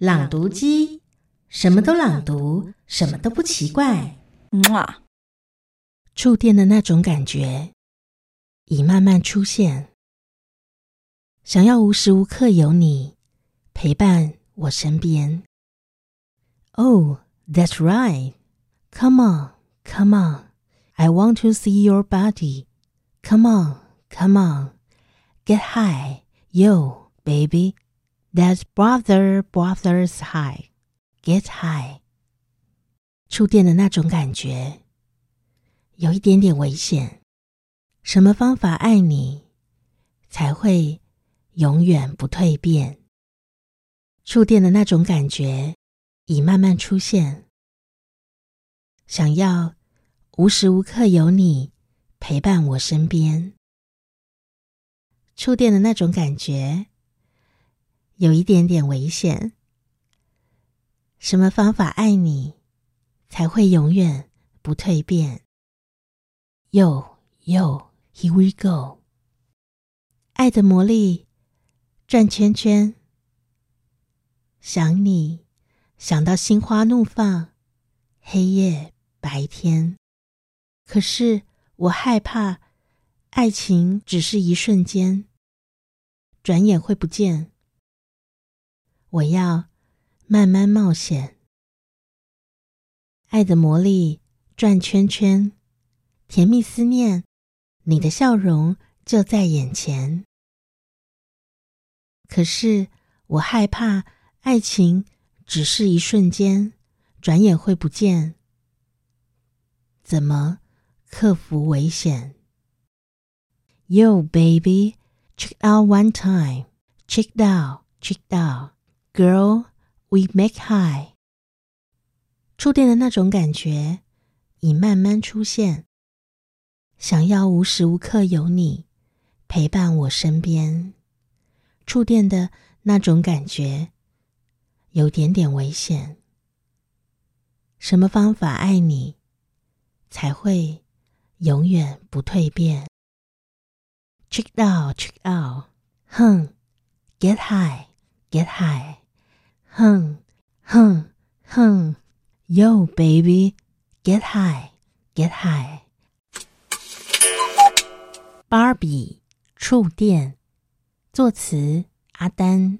朗读机，什么都朗读，什么都不奇怪。哇！触电的那种感觉已慢慢出现，想要无时无刻有你陪伴我身边。Oh, that's right. Come on, come on. I want to see your body. Come on, come on. Get high, yo, baby. That's brother, brother's high. Get high. 触电的那种感觉，有一点点危险。什么方法爱你，才会永远不蜕变？触电的那种感觉已慢慢出现，想要无时无刻有你陪伴我身边。触电的那种感觉有一点点危险。什么方法爱你，才会永远不蜕变？Yo, yo, here we go。爱的魔力转圈圈，想你想到心花怒放，黑夜白天。可是我害怕，爱情只是一瞬间，转眼会不见。我要慢慢冒险。爱的魔力转圈圈，甜蜜思念，你的笑容就在眼前。可是我害怕，爱情只是一瞬间，转眼会不见。怎么克服危险？Yo, baby, check out one time. Check out, check out, girl, we make high. 触电的那种感觉已慢慢出现，想要无时无刻有你陪伴我身边。触电的那种感觉有点点危险。什么方法爱你，才会永远不蜕变？Check out, check out，哼，Get high, get high，哼哼哼。Yo, baby, get high, get high. Barbie 触电，作词阿丹。